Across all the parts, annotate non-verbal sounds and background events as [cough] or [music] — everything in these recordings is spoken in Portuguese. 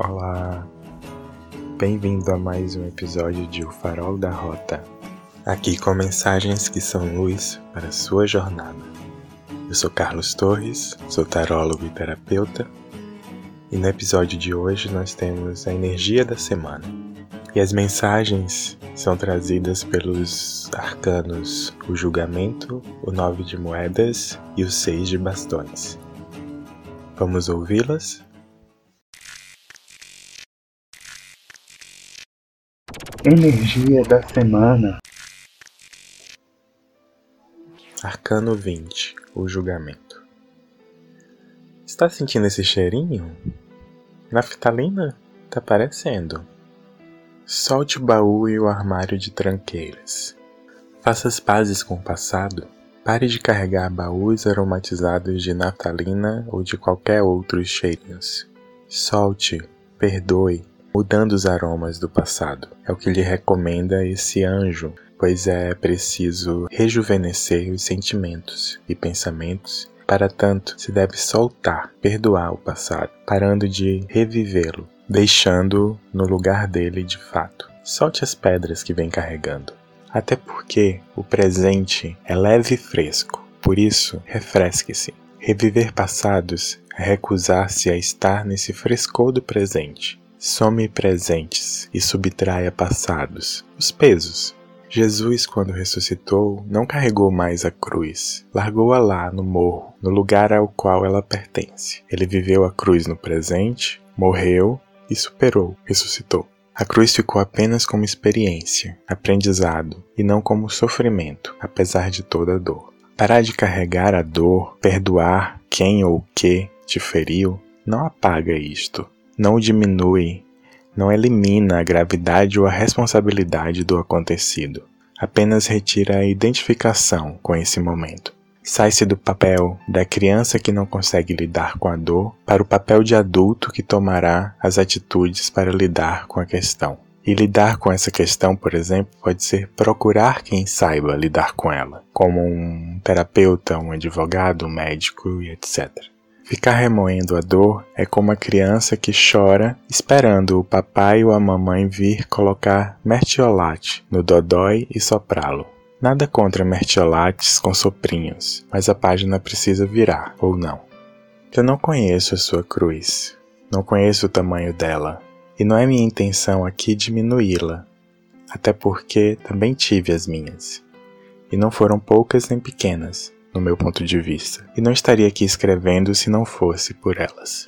Olá, bem-vindo a mais um episódio de O Farol da Rota. Aqui com mensagens que são luz para sua jornada. Eu sou Carlos Torres, sou tarólogo e terapeuta, e no episódio de hoje nós temos a energia da semana. E as mensagens são trazidas pelos arcanos o julgamento, o nove de moedas e o seis de bastões. Vamos ouvi-las? Energia da semana. Arcano 20 O julgamento. Está sentindo esse cheirinho? Naftalina? Tá parecendo. Solte o baú e o armário de tranqueiras. Faça as pazes com o passado. Pare de carregar baús aromatizados de naftalina ou de qualquer outros cheirinhos. Solte, perdoe, mudando os aromas do passado. É o que lhe recomenda esse anjo, pois é preciso rejuvenescer os sentimentos e pensamentos. Para tanto, se deve soltar, perdoar o passado, parando de revivê-lo, deixando-o no lugar dele de fato. Solte as pedras que vem carregando. Até porque o presente é leve e fresco, por isso, refresque-se. Reviver passados é recusar-se a estar nesse frescor do presente. Some presentes e subtraia passados, os pesos. Jesus, quando ressuscitou, não carregou mais a cruz, largou-a lá no morro, no lugar ao qual ela pertence. Ele viveu a cruz no presente, morreu e superou, ressuscitou. A cruz ficou apenas como experiência, aprendizado, e não como sofrimento, apesar de toda a dor. Parar de carregar a dor, perdoar quem ou o que te feriu, não apaga isto, não diminui, não elimina a gravidade ou a responsabilidade do acontecido, apenas retira a identificação com esse momento. Sai-se do papel da criança que não consegue lidar com a dor para o papel de adulto que tomará as atitudes para lidar com a questão. E lidar com essa questão, por exemplo, pode ser procurar quem saiba lidar com ela, como um terapeuta, um advogado, um médico e etc. Ficar remoendo a dor é como a criança que chora esperando o papai ou a mamãe vir colocar mertiolate no dodói e soprá-lo. Nada contra mertiolates com soprinhos, mas a página precisa virar, ou não. Eu não conheço a sua cruz, não conheço o tamanho dela, e não é minha intenção aqui diminuí-la, até porque também tive as minhas, e não foram poucas nem pequenas no meu ponto de vista, e não estaria aqui escrevendo se não fosse por elas.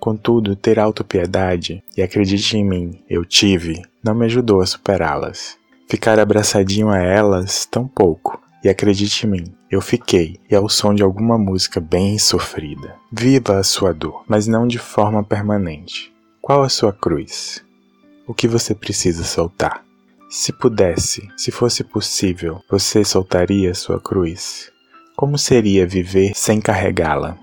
Contudo, ter autopiedade, e acredite em mim, eu tive, não me ajudou a superá-las. Ficar abraçadinho a elas, tão pouco, e acredite em mim, eu fiquei, e ao som de alguma música bem sofrida. Viva a sua dor, mas não de forma permanente. Qual a sua cruz? O que você precisa soltar? Se pudesse, se fosse possível, você soltaria sua cruz? Como seria viver sem carregá-la?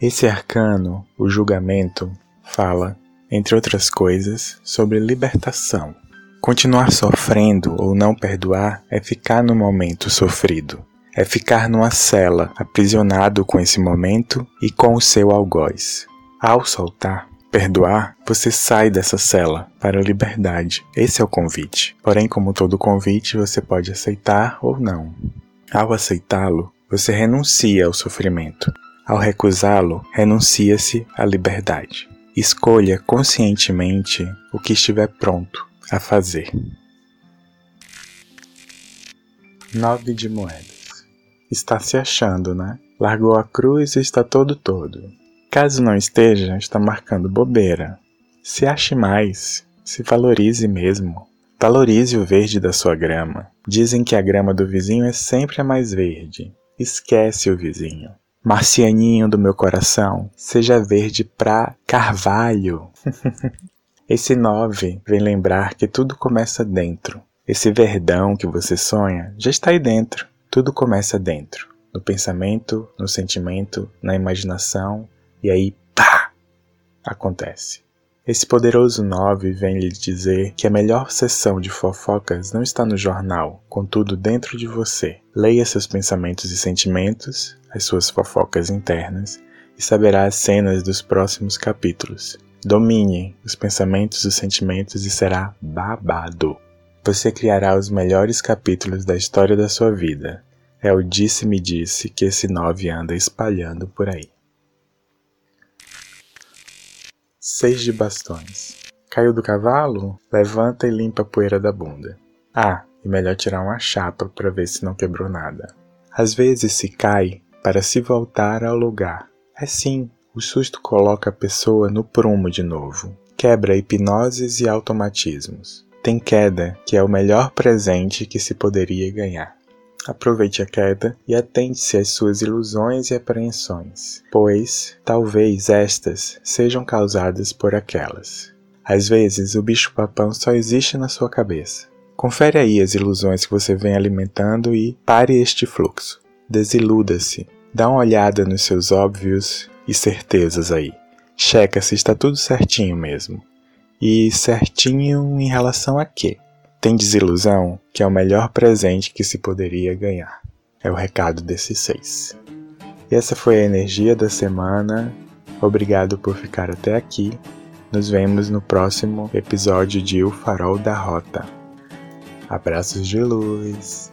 Esse arcano, o julgamento, fala, entre outras coisas, sobre libertação. Continuar sofrendo ou não perdoar é ficar no momento sofrido, é ficar numa cela, aprisionado com esse momento e com o seu algoz. Ao soltar, perdoar, você sai dessa cela para a liberdade. Esse é o convite. Porém, como todo convite, você pode aceitar ou não. Ao aceitá-lo, você renuncia ao sofrimento. Ao recusá-lo, renuncia-se à liberdade. Escolha conscientemente o que estiver pronto a fazer. Nove de moedas. Está se achando, né? Largou a cruz e está todo todo. Caso não esteja, está marcando bobeira. Se ache mais, se valorize mesmo. Valorize o verde da sua grama. Dizem que a grama do vizinho é sempre a mais verde. Esquece o vizinho. Marcianinho do meu coração, seja verde pra carvalho. [laughs] Esse nove vem lembrar que tudo começa dentro. Esse verdão que você sonha já está aí dentro. Tudo começa dentro. No pensamento, no sentimento, na imaginação. E aí, pá! Acontece. Esse poderoso 9 vem lhe dizer que a melhor sessão de fofocas não está no jornal, contudo dentro de você. Leia seus pensamentos e sentimentos, as suas fofocas internas, e saberá as cenas dos próximos capítulos. Domine os pensamentos e os sentimentos e será babado. Você criará os melhores capítulos da história da sua vida. É o disse-me disse que esse nove anda espalhando por aí. Seis de bastões. Caiu do cavalo? Levanta e limpa a poeira da bunda. Ah, e melhor tirar uma chapa para ver se não quebrou nada. Às vezes se cai para se voltar ao lugar. É sim, o susto coloca a pessoa no prumo de novo. Quebra hipnoses e automatismos. Tem queda, que é o melhor presente que se poderia ganhar. Aproveite a queda e atente-se às suas ilusões e apreensões, pois talvez estas sejam causadas por aquelas. Às vezes o bicho-papão só existe na sua cabeça. Confere aí as ilusões que você vem alimentando e pare este fluxo. Desiluda-se. Dá uma olhada nos seus óbvios e certezas aí. Checa se está tudo certinho mesmo. E certinho em relação a quê? Tem desilusão, que é o melhor presente que se poderia ganhar. É o recado desses seis. E essa foi a energia da semana. Obrigado por ficar até aqui. Nos vemos no próximo episódio de O Farol da Rota. Abraços de luz.